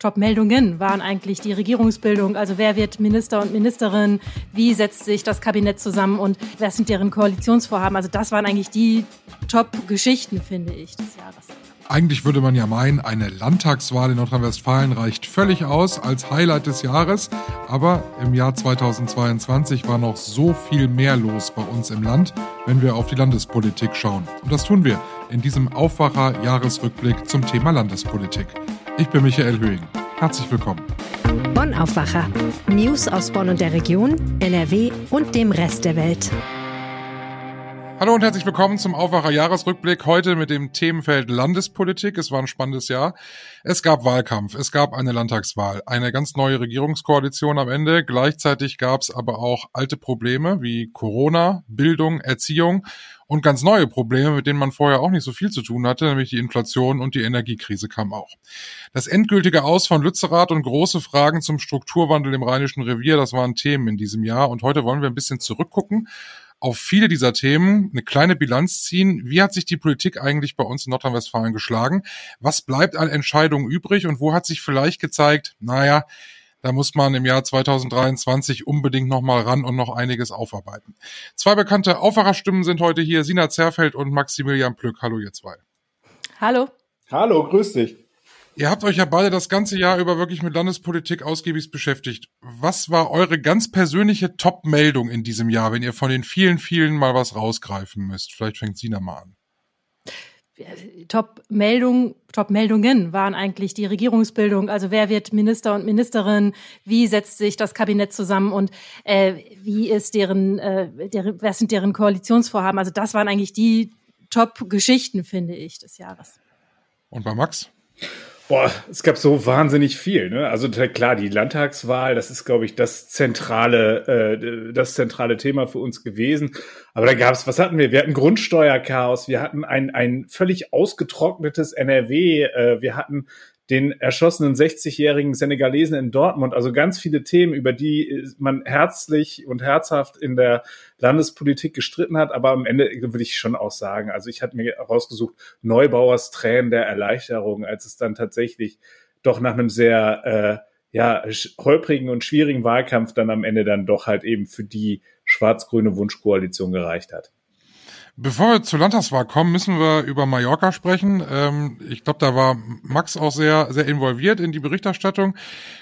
Top-Meldungen waren eigentlich die Regierungsbildung. Also wer wird Minister und Ministerin? Wie setzt sich das Kabinett zusammen und wer sind deren Koalitionsvorhaben? Also das waren eigentlich die Top-Geschichten, finde ich, des Jahres. Eigentlich würde man ja meinen, eine Landtagswahl in Nordrhein-Westfalen reicht völlig aus als Highlight des Jahres. Aber im Jahr 2022 war noch so viel mehr los bei uns im Land, wenn wir auf die Landespolitik schauen. Und das tun wir in diesem Aufwacher-Jahresrückblick zum Thema Landespolitik. Ich bin Michael Höhing. Herzlich willkommen. Bonn Aufwacher. News aus Bonn und der Region, NRW und dem Rest der Welt. Hallo und herzlich willkommen zum Aufwacher Jahresrückblick. Heute mit dem Themenfeld Landespolitik. Es war ein spannendes Jahr. Es gab Wahlkampf, es gab eine Landtagswahl, eine ganz neue Regierungskoalition am Ende. Gleichzeitig gab es aber auch alte Probleme wie Corona, Bildung, Erziehung und ganz neue Probleme, mit denen man vorher auch nicht so viel zu tun hatte, nämlich die Inflation und die Energiekrise kam auch. Das endgültige Aus von Lützerath und große Fragen zum Strukturwandel im Rheinischen Revier, das waren Themen in diesem Jahr. Und heute wollen wir ein bisschen zurückgucken auf viele dieser Themen eine kleine Bilanz ziehen. Wie hat sich die Politik eigentlich bei uns in Nordrhein-Westfalen geschlagen? Was bleibt an Entscheidungen übrig und wo hat sich vielleicht gezeigt, naja, da muss man im Jahr 2023 unbedingt nochmal ran und noch einiges aufarbeiten. Zwei bekannte Aufwacherstimmen sind heute hier, Sina Zerfeld und Maximilian Plück. Hallo ihr zwei. Hallo. Hallo, grüß dich. Ihr habt euch ja beide das ganze Jahr über wirklich mit Landespolitik ausgiebig beschäftigt. Was war eure ganz persönliche Top-Meldung in diesem Jahr, wenn ihr von den vielen, vielen mal was rausgreifen müsst? Vielleicht fängt Sina mal an. Top-Meldung, Top-Meldungen waren eigentlich die Regierungsbildung. Also wer wird Minister und Ministerin? Wie setzt sich das Kabinett zusammen und äh, wie ist deren, äh, deren, was sind deren Koalitionsvorhaben? Also das waren eigentlich die Top-Geschichten, finde ich, des Jahres. Und bei Max? Boah, es gab so wahnsinnig viel. Ne? Also klar, die Landtagswahl, das ist, glaube ich, das zentrale, äh, das zentrale Thema für uns gewesen. Aber da gab es, was hatten wir? Wir hatten Grundsteuerchaos, wir hatten ein, ein völlig ausgetrocknetes NRW, äh, wir hatten den erschossenen 60-jährigen Senegalesen in Dortmund. Also ganz viele Themen, über die man herzlich und herzhaft in der Landespolitik gestritten hat. Aber am Ende würde ich schon auch sagen, also ich hatte mir rausgesucht, Neubauers Tränen der Erleichterung, als es dann tatsächlich doch nach einem sehr äh, ja, holprigen und schwierigen Wahlkampf dann am Ende dann doch halt eben für die schwarz-grüne Wunschkoalition gereicht hat. Bevor wir zur Landtagswahl kommen, müssen wir über Mallorca sprechen. Ähm, ich glaube, da war Max auch sehr, sehr involviert in die Berichterstattung.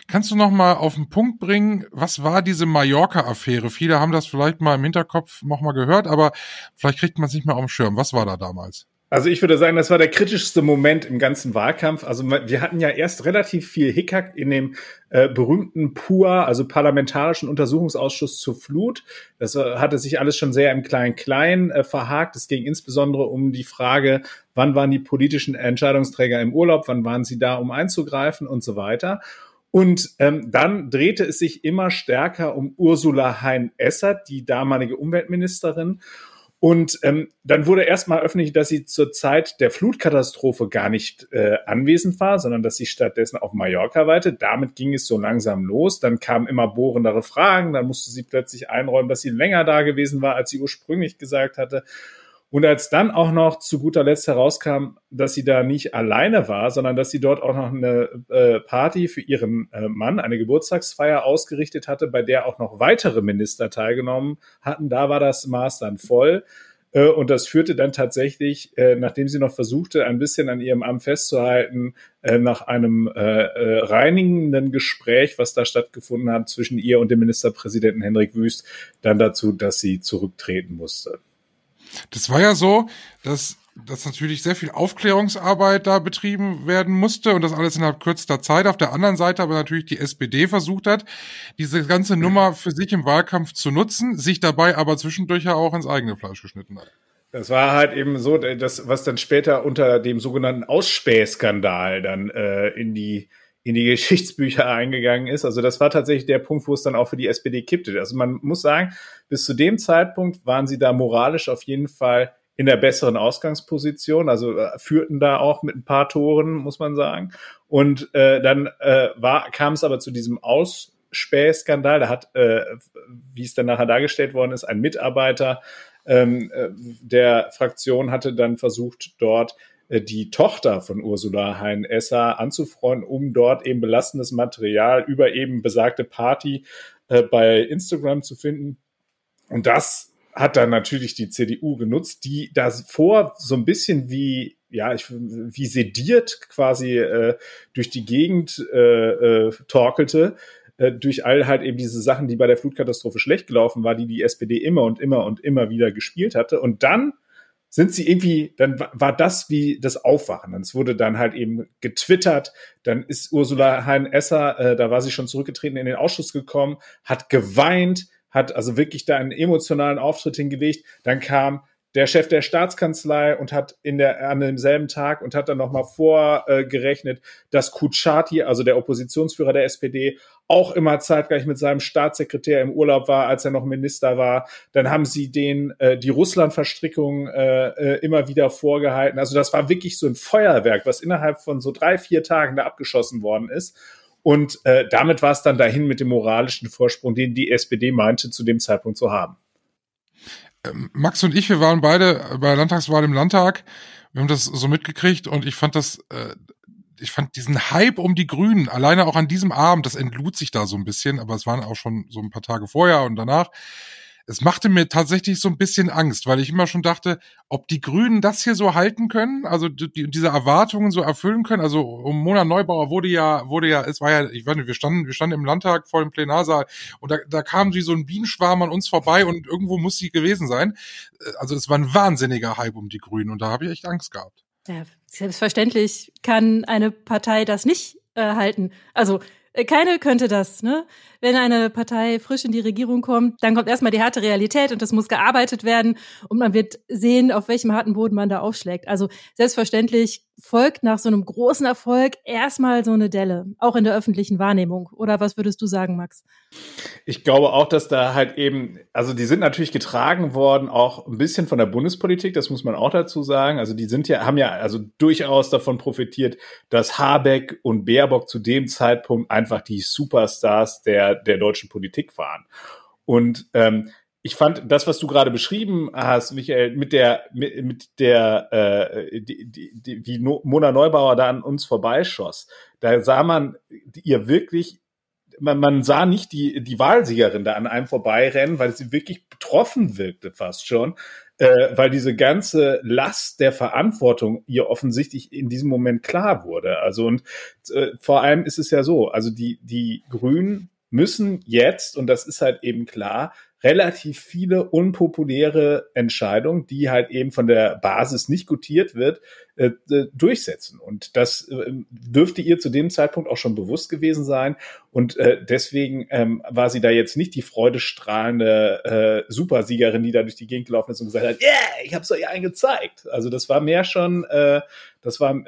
Kannst du noch mal auf den Punkt bringen, was war diese Mallorca-Affäre? Viele haben das vielleicht mal im Hinterkopf noch mal gehört, aber vielleicht kriegt man es nicht mehr auf dem Schirm. Was war da damals? Also ich würde sagen, das war der kritischste Moment im ganzen Wahlkampf. Also wir hatten ja erst relativ viel Hickhack in dem äh, berühmten PUA, also Parlamentarischen Untersuchungsausschuss zur Flut. Das äh, hatte sich alles schon sehr im Klein-Klein äh, verhakt. Es ging insbesondere um die Frage, wann waren die politischen Entscheidungsträger im Urlaub, wann waren sie da, um einzugreifen und so weiter. Und ähm, dann drehte es sich immer stärker um Ursula Hein-Essert, die damalige Umweltministerin. Und ähm, dann wurde erstmal öffentlich, dass sie zur Zeit der Flutkatastrophe gar nicht äh, anwesend war, sondern dass sie stattdessen auf Mallorca weite. Damit ging es so langsam los. Dann kamen immer bohrendere Fragen. Dann musste sie plötzlich einräumen, dass sie länger da gewesen war, als sie ursprünglich gesagt hatte. Und als dann auch noch zu guter Letzt herauskam, dass sie da nicht alleine war, sondern dass sie dort auch noch eine äh, Party für ihren äh, Mann, eine Geburtstagsfeier ausgerichtet hatte, bei der auch noch weitere Minister teilgenommen hatten, da war das Maß dann voll. Äh, und das führte dann tatsächlich, äh, nachdem sie noch versuchte, ein bisschen an ihrem Amt festzuhalten, äh, nach einem reinigenden Gespräch, was da stattgefunden hat zwischen ihr und dem Ministerpräsidenten Henrik Wüst, dann dazu, dass sie zurücktreten musste. Das war ja so, dass, dass natürlich sehr viel Aufklärungsarbeit da betrieben werden musste und das alles innerhalb kürzester Zeit. Auf der anderen Seite aber natürlich die SPD versucht hat, diese ganze Nummer für sich im Wahlkampf zu nutzen, sich dabei aber zwischendurch ja auch ins eigene Fleisch geschnitten hat. Das war halt eben so, das, was dann später unter dem sogenannten Ausspähskandal dann äh, in die in die Geschichtsbücher eingegangen ist. Also das war tatsächlich der Punkt, wo es dann auch für die SPD kippte. Also man muss sagen, bis zu dem Zeitpunkt waren sie da moralisch auf jeden Fall in der besseren Ausgangsposition, also äh, führten da auch mit ein paar Toren, muss man sagen. Und äh, dann äh, war, kam es aber zu diesem Ausspähskandal. Da hat, äh, wie es dann nachher dargestellt worden ist, ein Mitarbeiter ähm, äh, der Fraktion hatte dann versucht, dort die Tochter von Ursula Hein-Esser anzufreunden, um dort eben belastendes Material über eben besagte Party äh, bei Instagram zu finden. Und das hat dann natürlich die CDU genutzt, die davor so ein bisschen wie ja, ich, wie sediert quasi äh, durch die Gegend äh, äh, torkelte, äh, durch all halt eben diese Sachen, die bei der Flutkatastrophe schlecht gelaufen war, die die SPD immer und immer und immer wieder gespielt hatte. Und dann sind sie irgendwie, dann war das wie das Aufwachen. Es wurde dann halt eben getwittert, dann ist Ursula Hein-Esser, äh, da war sie schon zurückgetreten, in den Ausschuss gekommen, hat geweint, hat also wirklich da einen emotionalen Auftritt hingelegt. Dann kam der Chef der Staatskanzlei und hat in der, an demselben Tag und hat dann nochmal vorgerechnet, dass Kuchati, also der Oppositionsführer der SPD, auch immer zeitgleich mit seinem Staatssekretär im Urlaub war, als er noch Minister war. Dann haben sie den äh, die Russland-Verstrickung äh, äh, immer wieder vorgehalten. Also das war wirklich so ein Feuerwerk, was innerhalb von so drei, vier Tagen da abgeschossen worden ist. Und äh, damit war es dann dahin mit dem moralischen Vorsprung, den die SPD meinte, zu dem Zeitpunkt zu haben. Ähm, Max und ich, wir waren beide bei Landtagswahl im Landtag. Wir haben das so mitgekriegt und ich fand das, äh, ich fand diesen Hype um die Grünen, alleine auch an diesem Abend, das entlud sich da so ein bisschen, aber es waren auch schon so ein paar Tage vorher und danach es machte mir tatsächlich so ein bisschen Angst, weil ich immer schon dachte, ob die Grünen das hier so halten können, also die, diese Erwartungen so erfüllen können. Also um Mona Neubauer wurde ja, wurde ja, es war ja, ich weiß nicht, wir standen, wir standen im Landtag vor dem Plenarsaal und da, da kam wie so ein Bienenschwarm an uns vorbei und irgendwo muss sie gewesen sein. Also es war ein wahnsinniger Hype um die Grünen und da habe ich echt Angst gehabt. Ja, selbstverständlich kann eine Partei das nicht äh, halten. Also äh, keine könnte das, ne? Wenn eine Partei frisch in die Regierung kommt, dann kommt erstmal die harte Realität und das muss gearbeitet werden und man wird sehen, auf welchem harten Boden man da aufschlägt. Also selbstverständlich folgt nach so einem großen Erfolg erstmal so eine Delle, auch in der öffentlichen Wahrnehmung. Oder was würdest du sagen, Max? Ich glaube auch, dass da halt eben, also die sind natürlich getragen worden, auch ein bisschen von der Bundespolitik, das muss man auch dazu sagen. Also die sind ja, haben ja also durchaus davon profitiert, dass Habeck und Baerbock zu dem Zeitpunkt einfach die Superstars der, der deutschen Politik waren. Und ähm, ich fand das, was du gerade beschrieben hast, Michael, mit der, mit, mit der, äh, die, die, die, wie Mona Neubauer da an uns vorbeischoss, da sah man ihr wirklich, man, man sah nicht die, die Wahlsiegerin da an einem vorbeirennen, weil sie wirklich betroffen wirkte fast schon, äh, weil diese ganze Last der Verantwortung ihr offensichtlich in diesem Moment klar wurde. Also und äh, vor allem ist es ja so, also die, die Grünen müssen jetzt, und das ist halt eben klar, relativ viele unpopuläre Entscheidungen, die halt eben von der Basis nicht gutiert wird, äh, durchsetzen. Und das äh, dürfte ihr zu dem Zeitpunkt auch schon bewusst gewesen sein. Und äh, deswegen ähm, war sie da jetzt nicht die freudestrahlende äh, Supersiegerin, die da durch die Gegend gelaufen ist und gesagt hat, yeah, ich hab's euch allen gezeigt. Also das war mehr schon, äh, das war äh,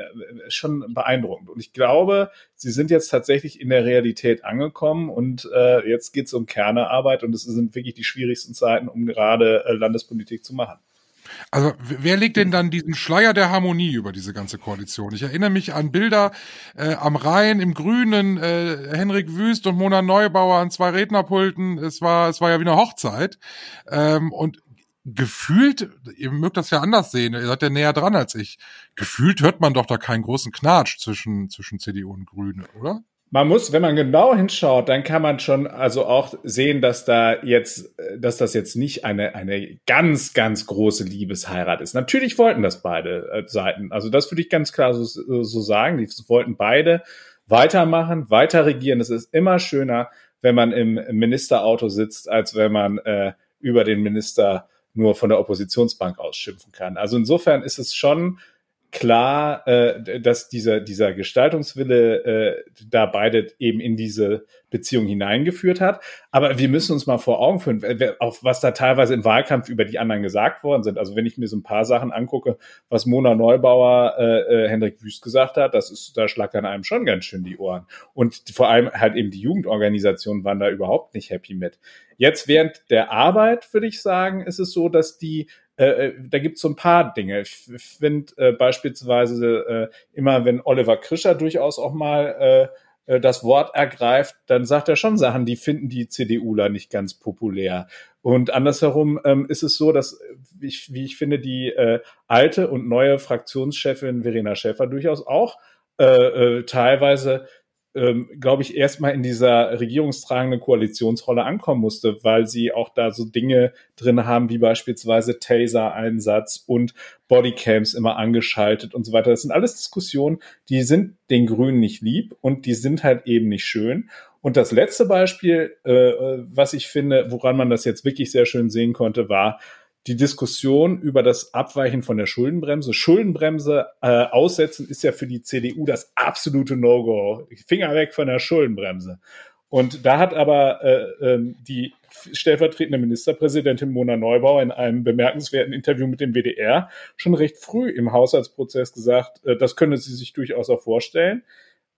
schon beeindruckend. Und ich glaube, sie sind jetzt tatsächlich in der Realität angekommen und äh, jetzt geht's um Kernearbeit und es sind wirklich die schwierigsten Zeiten, um gerade äh, Landespolitik zu machen. Also wer legt denn dann diesen Schleier der Harmonie über diese ganze Koalition? Ich erinnere mich an Bilder äh, am Rhein im Grünen, äh, Henrik Wüst und Mona Neubauer an zwei Rednerpulten. Es war, es war ja wie eine Hochzeit. Ähm, und gefühlt, ihr mögt das ja anders sehen, ihr seid ja näher dran als ich. Gefühlt hört man doch da keinen großen Knatsch zwischen, zwischen CDU und Grüne, oder? Man muss, wenn man genau hinschaut, dann kann man schon also auch sehen, dass da jetzt, dass das jetzt nicht eine, eine ganz, ganz große Liebesheirat ist. Natürlich wollten das beide äh, Seiten. Also das würde ich ganz klar so, so sagen. Die wollten beide weitermachen, weiter regieren. Es ist immer schöner, wenn man im Ministerauto sitzt, als wenn man äh, über den Minister nur von der Oppositionsbank ausschimpfen kann. Also insofern ist es schon klar, äh, dass dieser, dieser Gestaltungswille äh, da beide eben in diese Beziehung hineingeführt hat. Aber wir müssen uns mal vor Augen führen, auf was da teilweise im Wahlkampf über die anderen gesagt worden sind. Also wenn ich mir so ein paar Sachen angucke, was Mona Neubauer äh, äh, Hendrik Wüst gesagt hat, das ist, da schlagt dann einem schon ganz schön die Ohren. Und vor allem halt eben die Jugendorganisationen waren da überhaupt nicht happy mit. Jetzt während der Arbeit, würde ich sagen, ist es so, dass die äh, äh, da gibt es so ein paar Dinge. Ich finde äh, beispielsweise äh, immer, wenn Oliver Krischer durchaus auch mal äh, äh, das Wort ergreift, dann sagt er schon Sachen, die finden die CDUler nicht ganz populär. Und andersherum ähm, ist es so, dass ich, wie ich finde, die äh, alte und neue Fraktionschefin Verena Schäfer durchaus auch äh, äh, teilweise ähm, glaube ich, erstmal in dieser regierungstragenden Koalitionsrolle ankommen musste, weil sie auch da so Dinge drin haben, wie beispielsweise Taser-Einsatz und Bodycams immer angeschaltet und so weiter. Das sind alles Diskussionen, die sind den Grünen nicht lieb und die sind halt eben nicht schön. Und das letzte Beispiel, äh, was ich finde, woran man das jetzt wirklich sehr schön sehen konnte, war, die Diskussion über das Abweichen von der Schuldenbremse. Schuldenbremse äh, aussetzen ist ja für die CDU das absolute No-Go. Finger weg von der Schuldenbremse. Und da hat aber äh, äh, die stellvertretende Ministerpräsidentin Mona Neubauer in einem bemerkenswerten Interview mit dem WDR schon recht früh im Haushaltsprozess gesagt, äh, das könne sie sich durchaus auch vorstellen.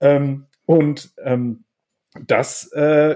Ähm, und ähm, das äh,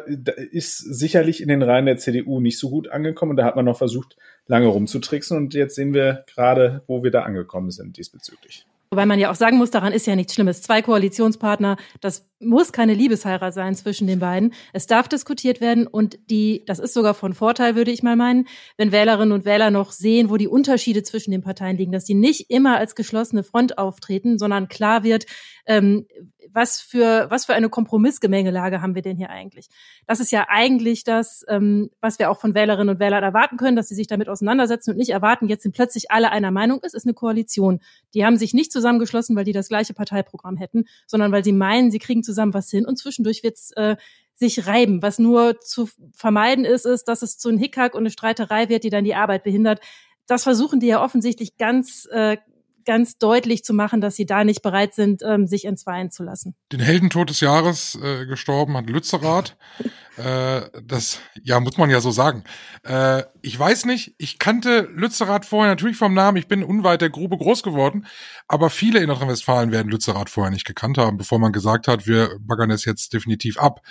ist sicherlich in den Reihen der CDU nicht so gut angekommen. Und da hat man noch versucht, lange rumzutricksen. Und jetzt sehen wir gerade, wo wir da angekommen sind diesbezüglich. Wobei man ja auch sagen muss, daran ist ja nichts Schlimmes. Zwei Koalitionspartner, das muss keine Liebesheirat sein zwischen den beiden. Es darf diskutiert werden und die, das ist sogar von Vorteil, würde ich mal meinen, wenn Wählerinnen und Wähler noch sehen, wo die Unterschiede zwischen den Parteien liegen, dass die nicht immer als geschlossene Front auftreten, sondern klar wird, ähm, was für, was für eine Kompromissgemengelage haben wir denn hier eigentlich? Das ist ja eigentlich das, ähm, was wir auch von Wählerinnen und Wählern erwarten können, dass sie sich damit auseinandersetzen und nicht erwarten, jetzt sind plötzlich alle einer Meinung. Es ist eine Koalition. Die haben sich nicht zusammengeschlossen, weil die das gleiche Parteiprogramm hätten, sondern weil sie meinen, sie kriegen zusammen was hin und zwischendurch wird's äh, sich reiben. Was nur zu vermeiden ist, ist, dass es zu einem Hickhack und eine Streiterei wird, die dann die Arbeit behindert. Das versuchen die ja offensichtlich ganz äh, ganz deutlich zu machen, dass sie da nicht bereit sind, ähm, sich entzweien zu lassen. Den Heldentod des Jahres äh, gestorben hat Lützerath. äh, das, ja, muss man ja so sagen. Äh, ich weiß nicht, ich kannte Lützerath vorher natürlich vom Namen, ich bin unweit der Grube groß geworden, aber viele in Nordrhein-Westfalen werden Lützerath vorher nicht gekannt haben, bevor man gesagt hat, wir baggern es jetzt definitiv ab.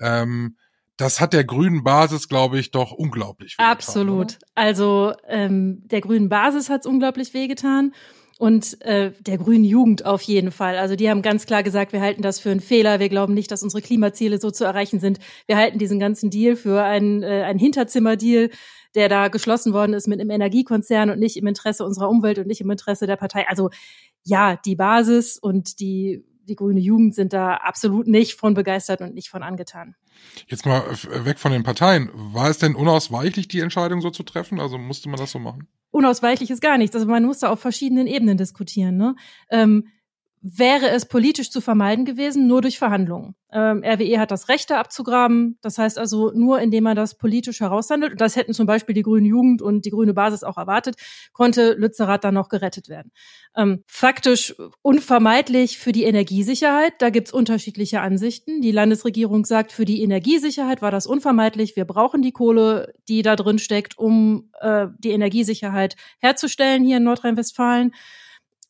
Ähm, das hat der grünen Basis, glaube ich, doch unglaublich wehgetan. Absolut. Oder? Also ähm, der grünen Basis hat es unglaublich wehgetan und äh, der grünen Jugend auf jeden Fall. Also die haben ganz klar gesagt, wir halten das für einen Fehler. Wir glauben nicht, dass unsere Klimaziele so zu erreichen sind. Wir halten diesen ganzen Deal für einen, äh, einen Hinterzimmerdeal, der da geschlossen worden ist mit einem Energiekonzern und nicht im Interesse unserer Umwelt und nicht im Interesse der Partei. Also ja, die Basis und die die grüne Jugend sind da absolut nicht von begeistert und nicht von angetan. Jetzt mal weg von den Parteien. War es denn unausweichlich, die Entscheidung so zu treffen? Also musste man das so machen? Unausweichlich ist gar nichts. Also man musste auf verschiedenen Ebenen diskutieren. Ne? Ähm, wäre es politisch zu vermeiden gewesen, nur durch Verhandlungen. Ähm, RWE hat das Recht, da abzugraben. Das heißt also, nur indem man das politisch heraushandelt, und das hätten zum Beispiel die grüne Jugend und die grüne Basis auch erwartet, konnte Lützerath dann noch gerettet werden. Ähm, faktisch unvermeidlich für die Energiesicherheit, da gibt's unterschiedliche Ansichten. Die Landesregierung sagt, für die Energiesicherheit war das unvermeidlich. Wir brauchen die Kohle, die da drin steckt, um äh, die Energiesicherheit herzustellen hier in Nordrhein-Westfalen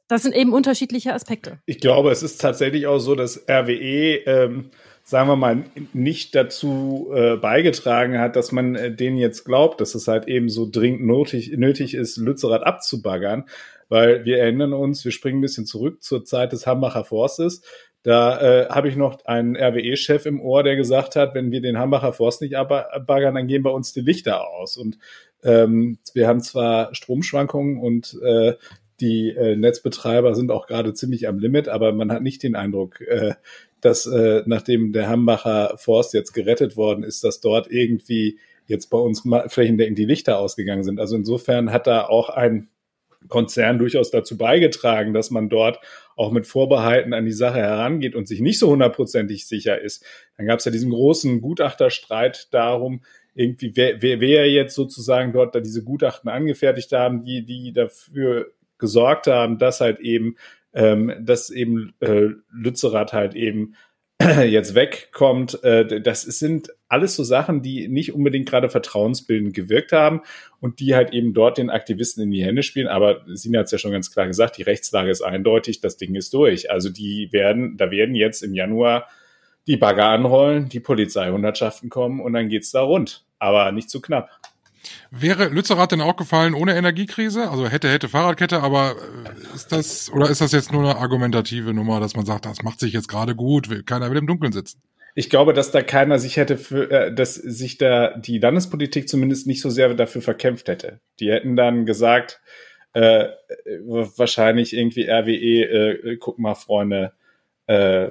das sind eben unterschiedliche Aspekte. Ich glaube, es ist tatsächlich auch so, dass RWE, ähm, sagen wir mal, nicht dazu äh, beigetragen hat, dass man äh, denen jetzt glaubt, dass es halt eben so dringend nötig, nötig ist, Lützerath abzubaggern. Weil wir erinnern uns, wir springen ein bisschen zurück zur Zeit des Hambacher Forstes. Da äh, habe ich noch einen RWE-Chef im Ohr, der gesagt hat, wenn wir den Hambacher Forst nicht abbaggern, dann gehen bei uns die Lichter aus. Und ähm, wir haben zwar Stromschwankungen und äh, die äh, Netzbetreiber sind auch gerade ziemlich am Limit, aber man hat nicht den Eindruck, äh, dass äh, nachdem der Hambacher Forst jetzt gerettet worden ist, dass dort irgendwie jetzt bei uns flächendeckend die Lichter ausgegangen sind. Also insofern hat da auch ein Konzern durchaus dazu beigetragen, dass man dort auch mit Vorbehalten an die Sache herangeht und sich nicht so hundertprozentig sicher ist. Dann gab es ja diesen großen Gutachterstreit darum, irgendwie, wer, wer, wer jetzt sozusagen dort da diese Gutachten angefertigt haben, die, die dafür gesorgt haben, dass halt eben, ähm, dass eben äh, Lützerath halt eben jetzt wegkommt. Äh, das sind alles so Sachen, die nicht unbedingt gerade vertrauensbildend gewirkt haben und die halt eben dort den Aktivisten in die Hände spielen. Aber Sina hat es ja schon ganz klar gesagt, die Rechtslage ist eindeutig, das Ding ist durch. Also die werden, da werden jetzt im Januar die Bagger anrollen, die Polizeihundertschaften kommen und dann geht's da rund. Aber nicht zu knapp. Wäre Lützerath denn auch gefallen ohne Energiekrise? Also hätte, hätte Fahrradkette, aber äh, ist das, oder ist das jetzt nur eine argumentative Nummer, dass man sagt, das macht sich jetzt gerade gut, will keiner will im Dunkeln sitzen? ich glaube, dass da keiner sich hätte für, äh, dass sich da die Landespolitik zumindest nicht so sehr dafür verkämpft hätte. Die hätten dann gesagt, äh, wahrscheinlich irgendwie RWE, äh, guck mal, Freunde, äh,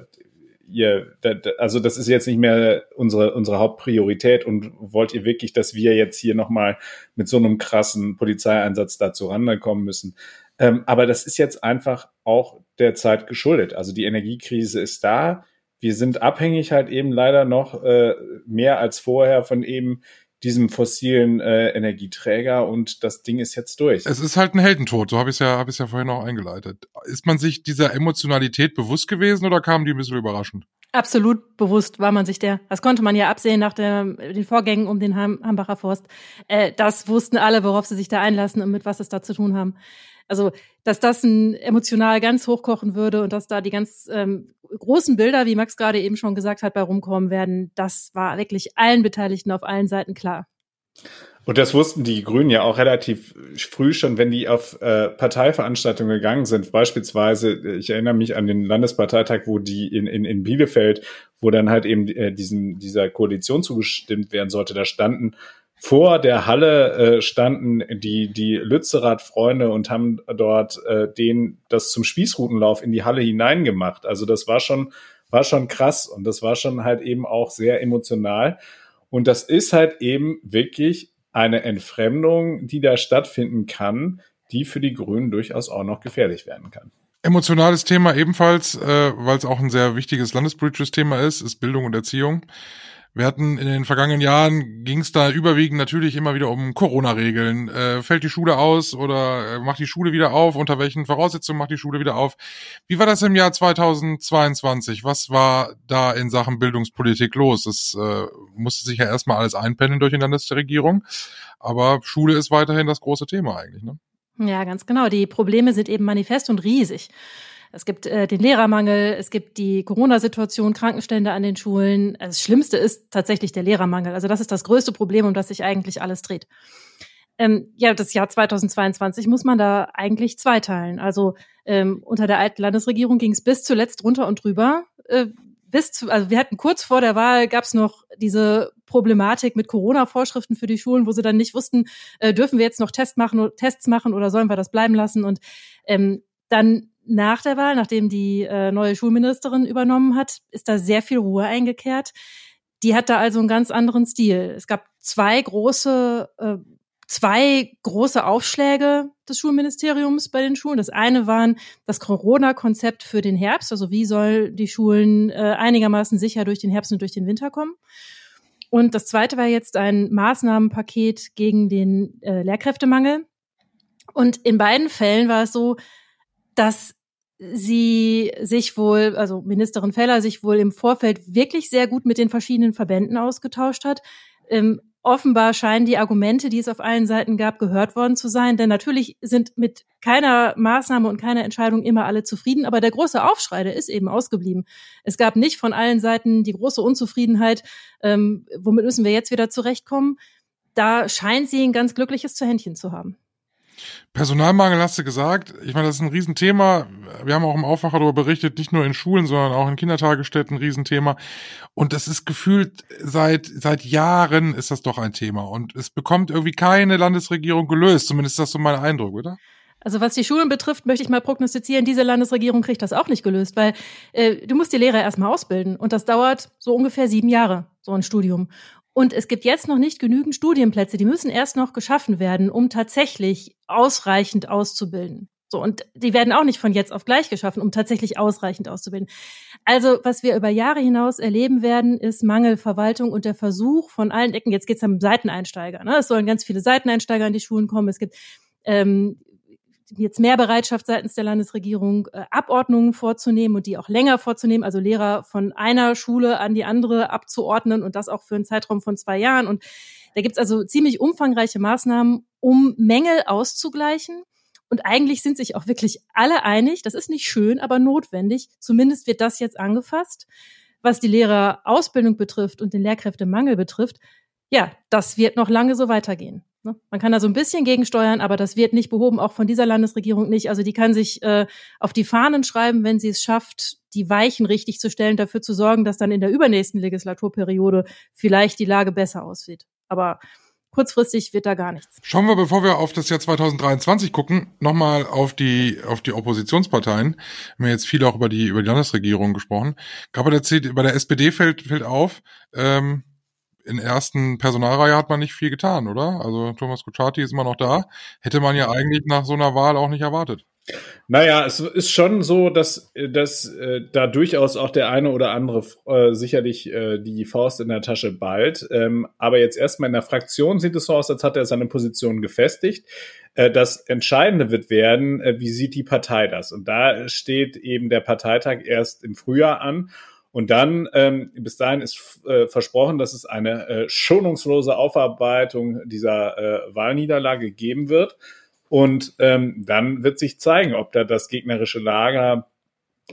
ihr, also das ist jetzt nicht mehr unsere, unsere Hauptpriorität und wollt ihr wirklich, dass wir jetzt hier nochmal mit so einem krassen Polizeieinsatz dazu rankommen müssen? Ähm, aber das ist jetzt einfach auch der Zeit geschuldet. Also die Energiekrise ist da. Wir sind abhängig halt eben leider noch äh, mehr als vorher von eben diesem fossilen äh, Energieträger und das Ding ist jetzt durch. Es ist halt ein Heldentod, so habe ich es ja, hab ich's ja vorhin auch eingeleitet. Ist man sich dieser Emotionalität bewusst gewesen oder kam die ein bisschen überraschend? Absolut bewusst war man sich der. Das konnte man ja absehen nach der, den Vorgängen um den Ham, Hambacher Forst. Äh, das wussten alle, worauf sie sich da einlassen und mit was es da zu tun haben. Also, dass das ein emotional ganz hochkochen würde und dass da die ganz ähm, großen Bilder, wie Max gerade eben schon gesagt hat, bei rumkommen werden, das war wirklich allen Beteiligten auf allen Seiten klar. Und das wussten die Grünen ja auch relativ früh schon, wenn die auf äh, Parteiveranstaltungen gegangen sind. Beispielsweise, ich erinnere mich an den Landesparteitag, wo die in, in, in Bielefeld, wo dann halt eben äh, diesen, dieser Koalition zugestimmt werden sollte, da standen vor der Halle äh, standen die, die Lützerath-Freunde und haben dort äh, den, das zum Spießrutenlauf in die Halle hineingemacht. Also das war schon, war schon krass und das war schon halt eben auch sehr emotional. Und das ist halt eben wirklich eine Entfremdung, die da stattfinden kann, die für die Grünen durchaus auch noch gefährlich werden kann. Emotionales Thema ebenfalls, äh, weil es auch ein sehr wichtiges landespolitisches Thema ist, ist Bildung und Erziehung. Wir hatten in den vergangenen Jahren ging es da überwiegend natürlich immer wieder um Corona-Regeln. Äh, fällt die Schule aus oder äh, macht die Schule wieder auf? Unter welchen Voraussetzungen macht die Schule wieder auf? Wie war das im Jahr 2022? Was war da in Sachen Bildungspolitik los? Es äh, musste sich ja erstmal alles einpendeln durch die Landesregierung, aber Schule ist weiterhin das große Thema eigentlich. Ne? Ja, ganz genau. Die Probleme sind eben manifest und riesig. Es gibt äh, den Lehrermangel, es gibt die Corona-Situation, Krankenstände an den Schulen. Also das Schlimmste ist tatsächlich der Lehrermangel. Also das ist das größte Problem, um das sich eigentlich alles dreht. Ähm, ja, das Jahr 2022 muss man da eigentlich zweiteilen. Also ähm, unter der alten Landesregierung ging es bis zuletzt runter und drüber. Äh, bis zu, also wir hatten kurz vor der Wahl gab es noch diese Problematik mit Corona-Vorschriften für die Schulen, wo sie dann nicht wussten, äh, dürfen wir jetzt noch Test machen, Tests machen oder sollen wir das bleiben lassen? Und ähm, dann nach der Wahl, nachdem die äh, neue Schulministerin übernommen hat, ist da sehr viel Ruhe eingekehrt. Die hat da also einen ganz anderen Stil. Es gab zwei große, äh, zwei große Aufschläge des Schulministeriums bei den Schulen. Das eine waren das Corona-Konzept für den Herbst, also wie soll die Schulen äh, einigermaßen sicher durch den Herbst und durch den Winter kommen. Und das zweite war jetzt ein Maßnahmenpaket gegen den äh, Lehrkräftemangel. Und in beiden Fällen war es so, dass sie sich wohl, also Ministerin Feller sich wohl im Vorfeld wirklich sehr gut mit den verschiedenen Verbänden ausgetauscht hat. Ähm, offenbar scheinen die Argumente, die es auf allen Seiten gab, gehört worden zu sein. Denn natürlich sind mit keiner Maßnahme und keiner Entscheidung immer alle zufrieden. Aber der große Aufschrei, der ist eben ausgeblieben. Es gab nicht von allen Seiten die große Unzufriedenheit, ähm, womit müssen wir jetzt wieder zurechtkommen. Da scheint sie ein ganz glückliches Zuhändchen zu haben. Personalmangel hast du gesagt. Ich meine, das ist ein Riesenthema. Wir haben auch im Aufwacher darüber berichtet, nicht nur in Schulen, sondern auch in Kindertagesstätten ein Riesenthema. Und das ist gefühlt seit, seit Jahren ist das doch ein Thema. Und es bekommt irgendwie keine Landesregierung gelöst. Zumindest ist das so mein Eindruck, oder? Also was die Schulen betrifft, möchte ich mal prognostizieren, diese Landesregierung kriegt das auch nicht gelöst, weil äh, du musst die Lehrer erstmal ausbilden und das dauert so ungefähr sieben Jahre, so ein Studium. Und es gibt jetzt noch nicht genügend Studienplätze. Die müssen erst noch geschaffen werden, um tatsächlich ausreichend auszubilden. So, und die werden auch nicht von jetzt auf gleich geschaffen, um tatsächlich ausreichend auszubilden. Also, was wir über Jahre hinaus erleben werden, ist Mangelverwaltung und der Versuch von allen Ecken, jetzt geht's am Seiteneinsteiger. Ne? Es sollen ganz viele Seiteneinsteiger in die Schulen kommen. Es gibt ähm, jetzt mehr Bereitschaft seitens der Landesregierung, äh, Abordnungen vorzunehmen und die auch länger vorzunehmen, also Lehrer von einer Schule an die andere abzuordnen und das auch für einen Zeitraum von zwei Jahren. Und da gibt's also ziemlich umfangreiche Maßnahmen, um Mängel auszugleichen. Und eigentlich sind sich auch wirklich alle einig, das ist nicht schön, aber notwendig. Zumindest wird das jetzt angefasst. Was die Lehrerausbildung betrifft und den Lehrkräftemangel betrifft, ja, das wird noch lange so weitergehen. Ne? Man kann da so ein bisschen gegensteuern, aber das wird nicht behoben, auch von dieser Landesregierung nicht. Also die kann sich äh, auf die Fahnen schreiben, wenn sie es schafft, die Weichen richtig zu stellen, dafür zu sorgen, dass dann in der übernächsten Legislaturperiode vielleicht die Lage besser aussieht. Aber kurzfristig wird da gar nichts. Schauen wir, bevor wir auf das Jahr 2023 gucken, nochmal auf die, auf die Oppositionsparteien. Wir haben jetzt viel auch über die, über die Landesregierung gesprochen. Der, bei der SPD fällt, fällt auf, ähm, in ersten Personalreihe hat man nicht viel getan, oder? Also Thomas Kutschaty ist immer noch da. Hätte man ja eigentlich nach so einer Wahl auch nicht erwartet. Naja, es ist schon so, dass, dass äh, da durchaus auch der eine oder andere äh, sicherlich äh, die Faust in der Tasche ballt. Ähm, aber jetzt erstmal in der Fraktion sieht es so aus, als hat er seine Position gefestigt. Äh, das Entscheidende wird werden, äh, wie sieht die Partei das? Und da steht eben der Parteitag erst im Frühjahr an. Und dann, ähm, bis dahin ist äh, versprochen, dass es eine äh, schonungslose Aufarbeitung dieser äh, Wahlniederlage geben wird. Und ähm, dann wird sich zeigen, ob da das gegnerische Lager,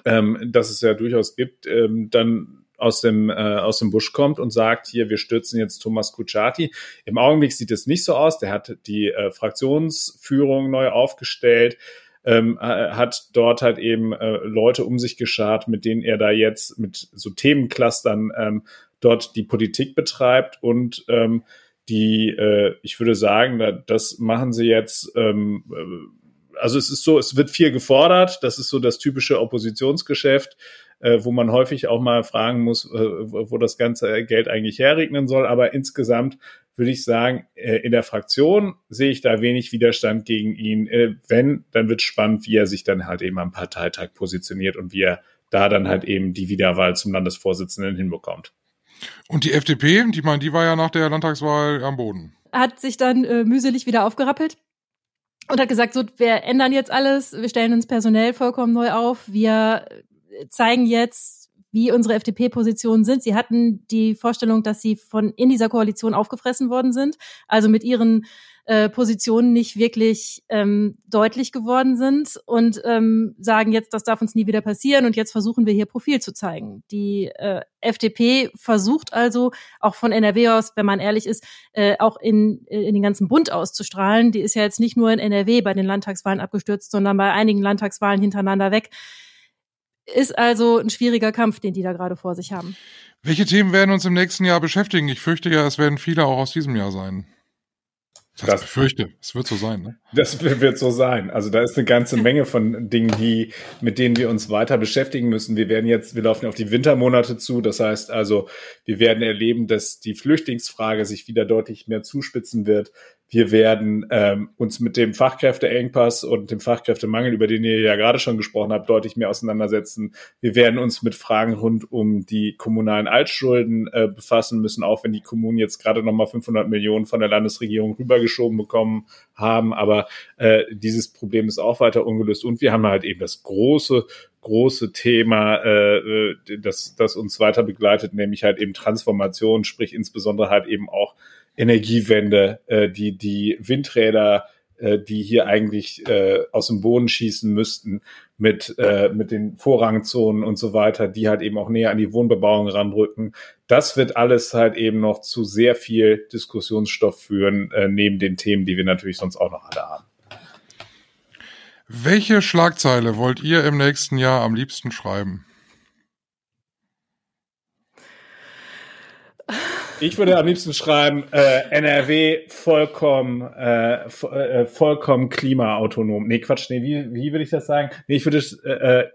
ähm, das es ja durchaus gibt, ähm, dann aus dem, äh, aus dem Busch kommt und sagt, hier, wir stürzen jetzt Thomas Kutschaty. Im Augenblick sieht es nicht so aus. Der hat die äh, Fraktionsführung neu aufgestellt ähm, hat dort halt eben äh, Leute um sich geschart, mit denen er da jetzt mit so Themenclustern ähm, dort die Politik betreibt und ähm, die, äh, ich würde sagen, da, das machen sie jetzt, ähm, äh, also es ist so, es wird viel gefordert, das ist so das typische Oppositionsgeschäft, äh, wo man häufig auch mal fragen muss, äh, wo das ganze Geld eigentlich herregnen soll, aber insgesamt würde ich sagen, äh, in der Fraktion sehe ich da wenig Widerstand gegen ihn. Äh, wenn, dann wird spannend, wie er sich dann halt eben am Parteitag positioniert und wie er da dann halt eben die Wiederwahl zum Landesvorsitzenden hinbekommt. Und die FDP, die meine, die war ja nach der Landtagswahl am Boden. Hat sich dann äh, mühselig wieder aufgerappelt und hat gesagt, so, wir ändern jetzt alles, wir stellen uns personell vollkommen neu auf, wir zeigen jetzt, wie unsere FDP-Positionen sind. Sie hatten die Vorstellung, dass sie von in dieser Koalition aufgefressen worden sind, also mit ihren äh, Positionen nicht wirklich ähm, deutlich geworden sind und ähm, sagen jetzt, das darf uns nie wieder passieren und jetzt versuchen wir hier Profil zu zeigen. Die äh, FDP versucht also auch von NRW aus, wenn man ehrlich ist, äh, auch in, äh, in den ganzen Bund auszustrahlen. Die ist ja jetzt nicht nur in NRW bei den Landtagswahlen abgestürzt, sondern bei einigen Landtagswahlen hintereinander weg. Ist also ein schwieriger Kampf, den die da gerade vor sich haben. Welche Themen werden uns im nächsten Jahr beschäftigen? Ich fürchte ja, es werden viele auch aus diesem Jahr sein. Das, das befürchte, es wird so sein. Ne? Das wird so sein. Also da ist eine ganze Menge von Dingen, die, mit denen wir uns weiter beschäftigen müssen. Wir werden jetzt, wir laufen auf die Wintermonate zu. Das heißt also, wir werden erleben, dass die Flüchtlingsfrage sich wieder deutlich mehr zuspitzen wird. Wir werden ähm, uns mit dem Fachkräfteengpass und dem Fachkräftemangel, über den ihr ja gerade schon gesprochen habt, deutlich mehr auseinandersetzen. Wir werden uns mit Fragen rund um die kommunalen Altschulden äh, befassen müssen, auch wenn die Kommunen jetzt gerade nochmal 500 Millionen von der Landesregierung rübergeschoben bekommen haben. Aber äh, dieses Problem ist auch weiter ungelöst. Und wir haben halt eben das große große Thema, äh, das, das uns weiter begleitet, nämlich halt eben Transformation, sprich insbesondere halt eben auch Energiewende, äh, die die Windräder, äh, die hier eigentlich äh, aus dem Boden schießen müssten, mit äh, mit den Vorrangzonen und so weiter, die halt eben auch näher an die Wohnbebauung ranrücken. Das wird alles halt eben noch zu sehr viel Diskussionsstoff führen, äh, neben den Themen, die wir natürlich sonst auch noch alle haben. Welche Schlagzeile wollt ihr im nächsten Jahr am liebsten schreiben? Ich würde am liebsten schreiben, äh, NRW vollkommen, äh, äh, vollkommen klimaautonom. Nee, Quatsch, nee, wie, wie würde ich das sagen? Nee, ich würde, äh, äh,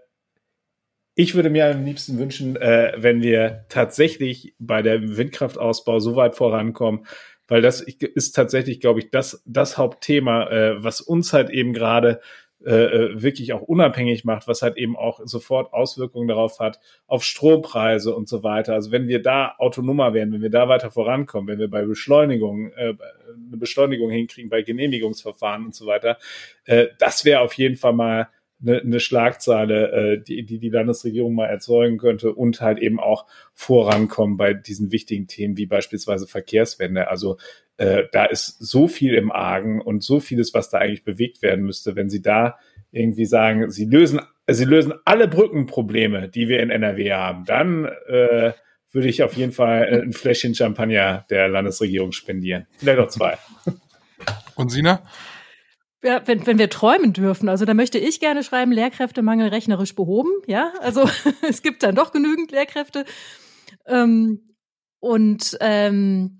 ich würde mir am liebsten wünschen, äh, wenn wir tatsächlich bei der Windkraftausbau so weit vorankommen, weil das ist tatsächlich, glaube ich, das, das Hauptthema, äh, was uns halt eben gerade äh, äh, wirklich auch unabhängig macht, was halt eben auch sofort Auswirkungen darauf hat, auf Strompreise und so weiter. Also wenn wir da autonomer werden, wenn wir da weiter vorankommen, wenn wir bei Beschleunigung äh, eine Beschleunigung hinkriegen, bei Genehmigungsverfahren und so weiter, äh, das wäre auf jeden Fall mal eine, eine Schlagzeile, äh, die, die die Landesregierung mal erzeugen könnte und halt eben auch vorankommen bei diesen wichtigen Themen wie beispielsweise Verkehrswende. Also äh, da ist so viel im Argen und so vieles, was da eigentlich bewegt werden müsste, wenn Sie da irgendwie sagen, Sie lösen, Sie lösen alle Brückenprobleme, die wir in NRW haben, dann äh, würde ich auf jeden Fall ein Fläschchen Champagner der Landesregierung spendieren. Vielleicht auch zwei. Und Sina? Ja, wenn, wenn wir träumen dürfen, also da möchte ich gerne schreiben, Lehrkräftemangel rechnerisch behoben, ja, also es gibt dann doch genügend Lehrkräfte. Ähm, und ähm,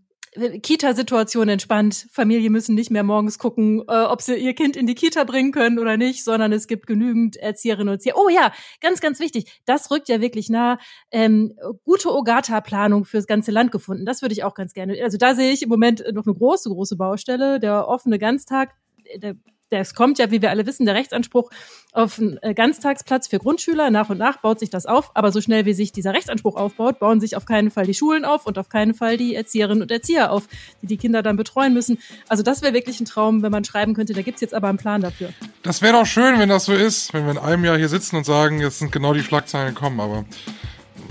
Kita-Situation entspannt. Familie müssen nicht mehr morgens gucken, äh, ob sie ihr Kind in die Kita bringen können oder nicht, sondern es gibt genügend Erzieherinnen und Erzieher. Oh ja, ganz, ganz wichtig. Das rückt ja wirklich nah. Ähm, gute Ogata-Planung fürs ganze Land gefunden. Das würde ich auch ganz gerne. Also da sehe ich im Moment noch eine große, große Baustelle. Der offene Ganztag, der das kommt ja, wie wir alle wissen, der Rechtsanspruch auf einen äh, Ganztagsplatz für Grundschüler. Nach und nach baut sich das auf, aber so schnell wie sich dieser Rechtsanspruch aufbaut, bauen sich auf keinen Fall die Schulen auf und auf keinen Fall die Erzieherinnen und Erzieher auf, die die Kinder dann betreuen müssen. Also das wäre wirklich ein Traum, wenn man schreiben könnte, da gibt's jetzt aber einen Plan dafür. Das wäre doch schön, wenn das so ist, wenn wir in einem Jahr hier sitzen und sagen, jetzt sind genau die Schlagzeilen gekommen, aber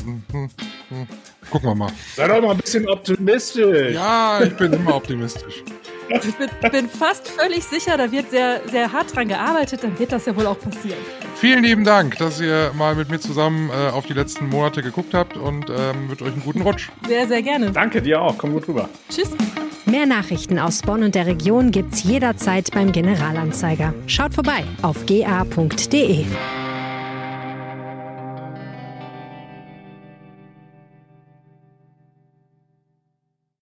hm, hm, hm. gucken wir mal. Sei doch mal ein bisschen optimistisch. Ja, ich bin immer optimistisch. Ich bin, bin, fast völlig sicher, da wird sehr, sehr hart dran gearbeitet, dann wird das ja wohl auch passieren. Vielen lieben Dank, dass ihr mal mit mir zusammen äh, auf die letzten Monate geguckt habt und ähm, wünsche euch einen guten Rutsch. Sehr, sehr gerne. Danke dir auch, komm gut rüber. Tschüss. Mehr Nachrichten aus Bonn und der Region gibt's jederzeit beim Generalanzeiger. Schaut vorbei auf ga.de.